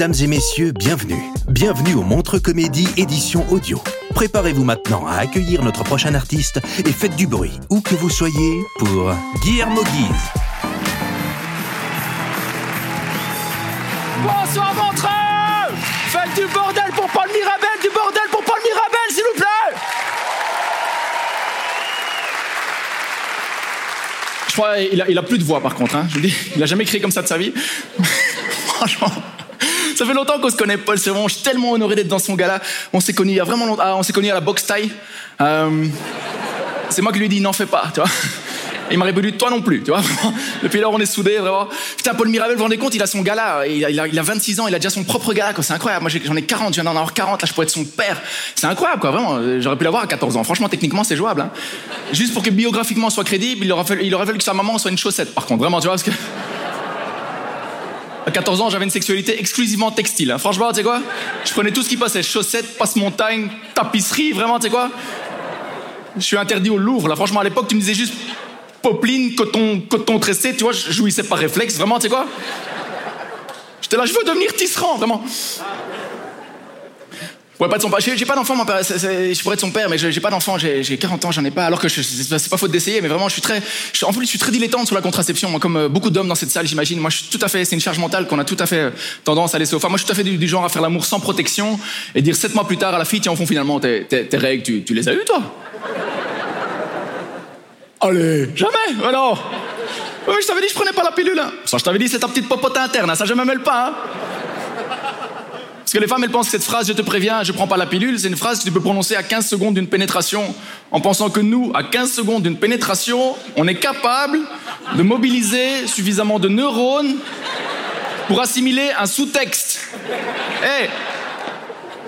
Mesdames et messieurs, bienvenue. Bienvenue au Montre Comédie édition audio. Préparez-vous maintenant à accueillir notre prochain artiste et faites du bruit, où que vous soyez, pour Guillermo Guise. Bonsoir Montreux Faites du bordel pour Paul Mirabel, du bordel pour Paul Mirabel, s'il vous plaît Je crois qu'il a, il a plus de voix par contre, hein. je vous dis, il a jamais crié comme ça de sa vie. Franchement. Ça fait longtemps qu'on se connaît, Paul. C'est vraiment, je suis tellement honoré d'être dans son gala. On s'est connus il y a vraiment longtemps. Ah, on s'est connus à la boxe taille. Euh, c'est moi qui lui ai dit, n'en fais pas, tu vois. Il m'a répondu, toi non plus, tu vois. Depuis lors, on est soudés, vraiment. Putain, Paul Mirabel, vous vous rendez compte, il a son gala. Il a, il a, il a 26 ans, il a déjà son propre gala, quoi. C'est incroyable. Moi, j'en ai 40, je viens d'en avoir 40. Là, je pourrais être son père. C'est incroyable, quoi, vraiment. J'aurais pu l'avoir à 14 ans. Franchement, techniquement, c'est jouable, hein. Juste pour que biographiquement soit crédible, il aurait fallu, il fallu que sa maman soit une chaussette, par contre. Vraiment, tu vois, parce que. À 14 ans, j'avais une sexualité exclusivement textile. hein. Franchement, tu sais quoi? Je prenais tout ce qui passait. Chaussettes, passe-montagne, tapisserie, vraiment, tu sais quoi? Je suis interdit au Louvre, là. Franchement, à l'époque, tu me disais juste popeline, coton, coton tressé, tu vois, je jouissais par réflexe, vraiment, tu sais quoi? J'étais là, je veux devenir tisserand, vraiment. Je pourrais pas être son père. J'ai pas d'enfant, je pourrais être son père, mais j'ai pas d'enfant, j'ai j'ai 40 ans, j'en ai pas. Alors que c'est pas- faute d'essayer, mais vraiment, je suis très. en plus, je suis très dilettante sur la contraception, moi, comme euh, beaucoup d'hommes dans cette salle, j'imagine. Moi, je suis tout à fait. C'est une charge mentale qu'on a tout à fait euh, tendance à laisser aux femmes. Moi, je suis tout à fait du, genre à faire l'amour sans protection et dire sept mois plus tard à la fille, tiens, au fond, finalement, tes, règles, tu, tu les as eues, toi? Allez, jamais, alors. Oui, je t'avais dit, je prenais pas la pilule. hein. Ça, je t'avais dit, c'est ta petite popote interne, hein, ça, je me mêle pas, hein. Parce que les femmes, elles pensent que cette phrase, je te préviens, je prends pas la pilule, c'est une phrase que tu peux prononcer à 15 secondes d'une pénétration, en pensant que nous, à 15 secondes d'une pénétration, on est capable de mobiliser suffisamment de neurones pour assimiler un sous-texte. Eh,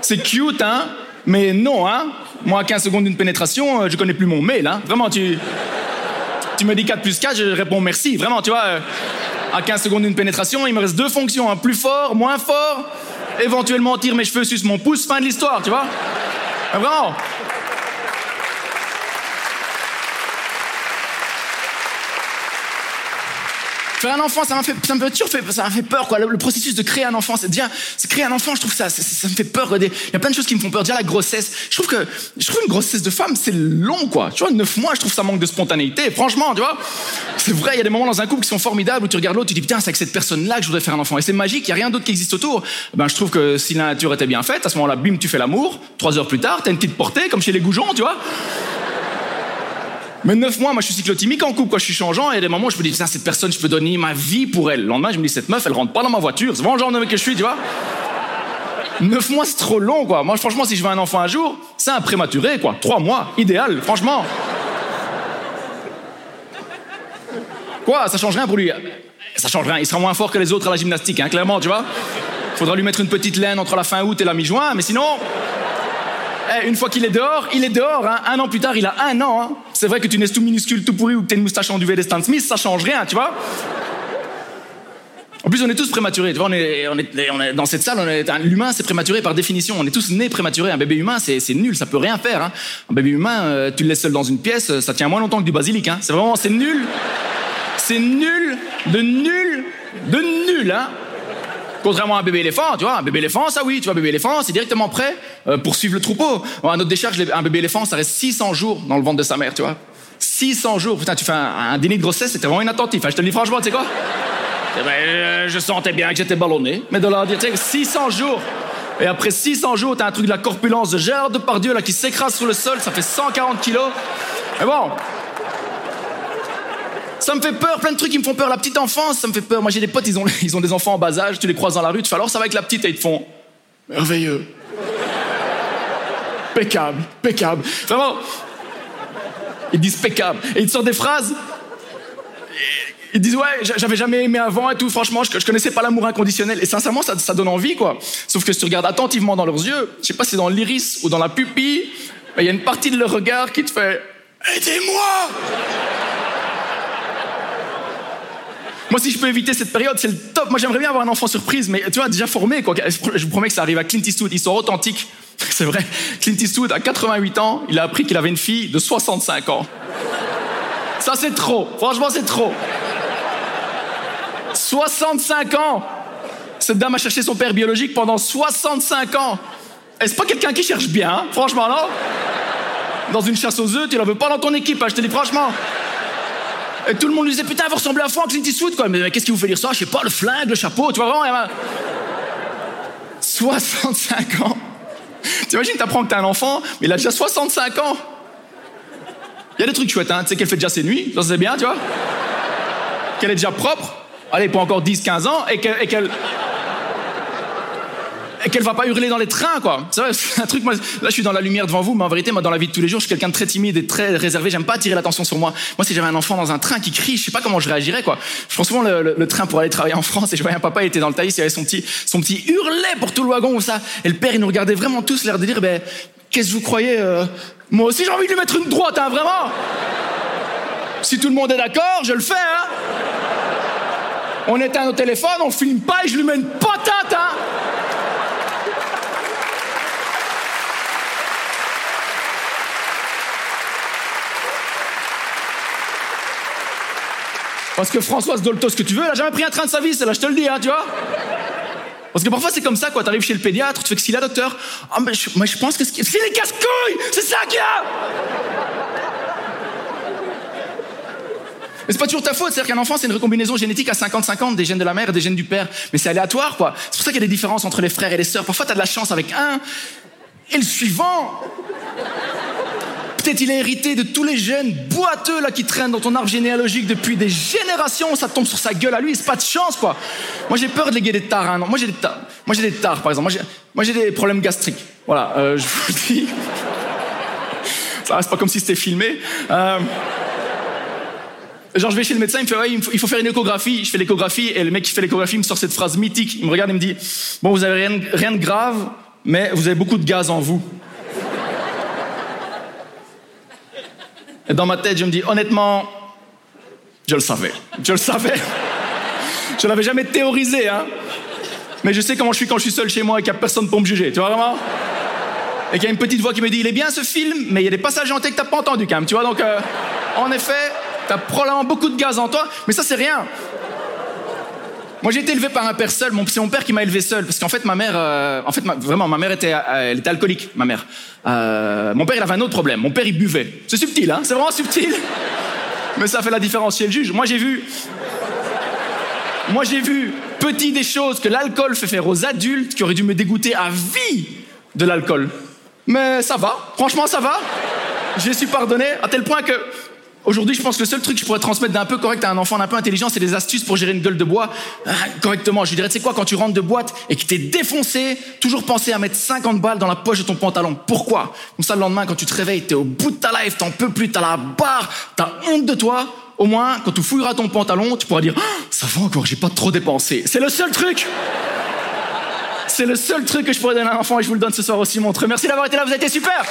c'est cute, hein, mais non, hein? Moi, à 15 secondes d'une pénétration, euh, je connais plus mon mail, hein. Vraiment, tu... Tu me dis 4 plus 4, je réponds merci. Vraiment, tu vois, euh, à 15 secondes d'une pénétration, il me reste deux fonctions, un plus fort, moins fort, éventuellement tire mes cheveux, suce mon pouce, fin de l'histoire, tu vois. Vraiment. Faire un enfant, ça m'a fait, ça me fait toujours fait, ça m'a fait peur, quoi. Le, processus de créer un enfant, c'est déjà, c'est créer un enfant, je trouve ça, ça, me fait peur. Il y a plein de choses qui me font peur. Déjà la grossesse. Je trouve que, je trouve une grossesse de femme, c'est long, quoi. Tu vois, neuf mois, je trouve ça manque de spontanéité. Franchement, tu vois. C'est vrai, il y a des moments dans un couple qui sont formidables où tu regardes l'autre, tu dis putain, c'est avec cette personne-là que je voudrais faire un enfant. Et c'est magique, il y a rien d'autre qui existe autour. Ben, je trouve que si la nature était bien faite, à ce moment-là, bim, tu fais l'amour. Trois heures plus tard, t'as une petite portée, comme chez les goujons, tu vois. Mais neuf mois, moi je suis cyclotimique en couple, quoi, je suis changeant, et a des moments je me dis, putain, cette personne, je peux donner ma vie pour elle. Le lendemain, je me dis, cette meuf, elle rentre pas dans ma voiture. C'est vraiment le genre de mec que je suis, tu vois. Neuf mois, c'est trop long, quoi. Moi, franchement, si je veux un enfant un jour, c'est un prématuré, quoi. Trois mois, idéal, franchement. Quoi, ça change rien pour lui Ça change rien, il sera moins fort que les autres à la gymnastique, hein, clairement, tu vois. Faudra lui mettre une petite laine entre la fin août et la mi-juin, mais sinon. Eh, une fois qu'il est dehors, il est dehors. Hein. Un an plus tard, il a un an. Hein. C'est vrai que tu nais tout minuscule, tout pourri ou que t'as une moustache en duvet des Stan Smith, ça change rien, tu vois. En plus, on est tous prématurés. Tu vois, on est, on est, on est- dans cette salle, l'humain, c'est prématuré par définition. On est tous nés prématurés. Un bébé humain, c'est c'est nul, ça peut rien faire. Hein. Un bébé humain, euh, tu le laisses seul dans une pièce, euh, ça tient moins longtemps que du basilic. Hein. C'est vraiment, c'est nul. C'est nul, de nul, de nul, hein. Contrairement à un bébé éléphant, tu vois, un bébé éléphant, ça oui, tu vois, un bébé éléphant, c'est directement prêt euh, pour suivre le troupeau. À notre décharge, un bébé éléphant, ça reste 600 jours dans le ventre de sa mère, tu vois. 600 jours. Putain, tu fais un, un dîner de grossesse, c'était vraiment inattentif. hein, je te le dis franchement, tu sais quoi? Eh ben, euh, Je sentais bien que j'étais ballonné. Mais de leur dire, tu sais, 600 jours. Et après 600 jours, t'as un truc de la corpulence de Gérard Depardieu là, qui s'écrase sur le sol, ça fait 140 kilos. Mais bon, ça me fait peur, plein de trucs qui me font peur. La petite enfance, ça me fait peur. Moi, j'ai des potes, ils ont, ils ont des enfants en bas âge, tu les croises dans la rue, tu fais alors ça va avec la petite et ils te font merveilleux. Pécable, pécable. Vraiment. Ils disent pécable. Et ils te sortent des phrases. Ils disent ouais, j'avais jamais aimé avant et tout. Franchement, je, je connaissais pas l'amour inconditionnel. Et sincèrement, ça, ça donne envie, quoi. Sauf que si tu regardes attentivement dans leurs yeux, je sais pas si c'est dans l'iris ou dans la pupille, il y a une partie de leur regard qui te fait aidez-moi. Moi, si je peux éviter cette période, c'est le top. Moi, j'aimerais bien avoir un enfant surprise, mais tu vois, déjà formé, quoi. Je vous promets que ça arrive à Clint Eastwood. Ils sont authentiques. C'est vrai. Clint Eastwood, à 88 ans, il a appris qu'il avait une fille de 65 ans. Ça, c'est trop. Franchement, c'est trop. 65 ans. Cette dame a cherché son père biologique pendant 65 ans. Est-ce pas quelqu'un qui cherche bien, hein franchement, non? Dans une chasse aux œufs, tu la veux pas dans ton équipe, hein, je te dis franchement. Tout le monde lui disait Putain, vous ressemblez à à Clint Eastwood, quoi. Mais, qu'est-ce qui vous fait dire ça? Je sais pas, le flingue, le chapeau, tu vois vraiment. il y a- 65 ans. T'imagines, t'apprends que t'as un enfant, mais il a déjà 65 ans. Il y a des trucs chouettes, hein. Tu sais qu'elle fait déjà ses nuits, ça c'est bien, tu vois. Qu'elle est déjà propre. Allez, pour encore 10-15 ans, et qu'elle. Et qu'elle qu'elle va pas hurler dans les trains, quoi. C'est vrai, c'est un truc, moi, là, je suis dans la lumière devant vous, mais en vérité, moi, dans la vie de tous les jours, je suis quelqu'un de très timide et très réservé. J'aime pas attirer l'attention sur moi. Moi, si j'avais un enfant dans un train qui crie, je sais pas comment je réagirais, quoi. Je prends souvent le, train pour aller travailler en France et je voyais un papa, il était dans le taillis, il avait son petit, son petit hurlet pour tout le wagon ou ça. Et le père, il nous regardait vraiment tous, l'air de dire, ben, qu'est-ce que vous croyez, euh, moi aussi, j'ai envie de lui mettre une droite, hein, vraiment. Si tout le monde est d'accord, je le fais, hein. On éteint nos téléphones, on filme pas et je lui mets une patate, hein. Parce que Françoise Dolto, ce que tu veux, elle a jamais pris un train de sa vie, celle-là, je te le dis, hein, tu vois. Parce que parfois c'est comme ça, quoi. T'arrives chez le pédiatre, tu fais que si la docteur. Ah, mais je, pense que c'est les casse-couilles C'est ça qu'il y a Mais c'est pas toujours ta faute, c'est-à-dire qu'un enfant, c'est une recombinaison génétique à 50-50 des gènes de la mère et des gènes du père. Mais c'est aléatoire, quoi. C'est pour ça qu'il y a des différences entre les frères et les sœurs. Parfois, t'as de la chance avec un, et le suivant. Il a hérité de tous les gènes boiteux là qui traînent dans ton arbre généalogique depuis des générations. Ça tombe sur sa gueule à lui. C'est pas de chance, quoi. Moi, j'ai peur de léguer des tares. Moi, j'ai des tares. Moi, j'ai des tares, par exemple. Moi, j'ai, des problèmes gastriques. Voilà, euh, je vous le dis. Ça, c'est pas comme si c'était filmé. Euh, Genre, je vais chez le médecin, il me fait, ouais, il faut, faire une échographie. Je fais l'échographie et le mec qui fait l'échographie me sort cette phrase mythique. Il me regarde et me dit, bon, vous avez rien de grave, mais vous avez beaucoup de gaz en vous. Et dans ma tête, je me dis, honnêtement, je le savais. Je le savais. Je l'avais jamais théorisé, hein. Mais je sais comment je suis quand je suis seul chez moi et qu'il n'y a personne pour me juger, tu vois vraiment? Et qu'il y a une petite voix qui me dit, il est bien ce film, mais il y a des passages hantés que t'as pas entendu quand même, tu vois? Donc, euh, en effet, t'as probablement beaucoup de gaz en toi, mais ça c'est rien. Moi j'ai été élevé par un père seul, c'est mon père qui m'a élevé seul, parce qu'en fait ma mère, euh, en fait vraiment ma mère était, euh, elle était alcoolique, ma mère. Euh, mon père il avait un autre problème, mon père il buvait. C'est subtil, hein, c'est vraiment subtil. Mais ça fait la différence chez le juge. Moi j'ai vu, moi j'ai vu petit des choses que l'alcool fait faire aux adultes qui auraient dû me dégoûter à vie de l'alcool. Mais ça va, franchement ça va. Je suis pardonné à tel point que aujourd'hui je pense que le seul truc que je pourrais transmettre d'un peu correct à un enfant d'un peu intelligent, c'est des astuces pour gérer une gueule de bois euh, correctement. Je lui dirais, tu sais quoi, quand tu rentres de boîte et que t'es défoncé, toujours penser à mettre 50 balles dans la poche de ton pantalon. Pourquoi? Comme ça le lendemain quand tu te réveilles, t'es au bout de ta life, t'en peux plus, t'as la barre, t'as honte de toi. Au moins, quand tu fouilleras ton pantalon, tu pourras dire, Ah, ça va encore, j'ai pas trop dépensé. C'est le seul truc. C'est le seul truc que je pourrais donner à un enfant et je vous le donne ce soir aussi, montre. Merci d'avoir été là, vous avez été super.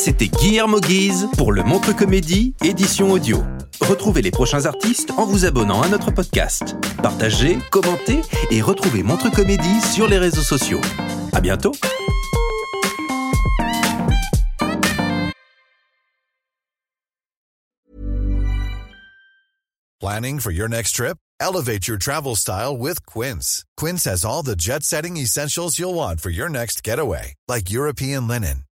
C'était Guillermo Guise pour le Montre Comédie, édition audio. Retrouvez les prochains artistes en vous abonnant à notre podcast. Partagez, commentez et retrouvez Montre Comédie sur les réseaux sociaux. À bientôt! Planning for your next trip? Elevate your travel style with Quince. Quince has all the jet setting essentials you'll want for your next getaway, like European linen,